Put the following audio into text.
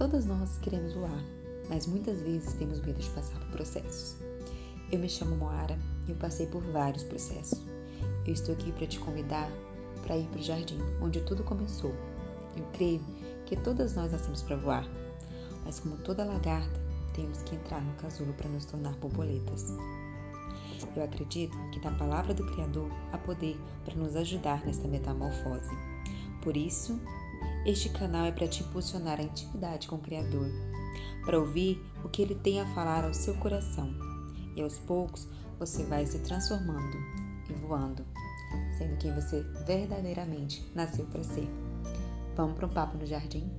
Todas nós queremos voar, mas muitas vezes temos medo de passar por processos. Eu me chamo Moara e eu passei por vários processos. Eu estou aqui para te convidar para ir para o jardim, onde tudo começou. Eu creio que todas nós nascemos para voar, mas como toda lagarta, temos que entrar no casulo para nos tornar borboletas. Eu acredito que na palavra do Criador há poder para nos ajudar nesta metamorfose. Por isso, este canal é para te impulsionar a intimidade com o Criador, para ouvir o que ele tem a falar ao seu coração. E aos poucos você vai se transformando e voando, sendo quem você verdadeiramente nasceu para ser. Vamos para um papo no jardim?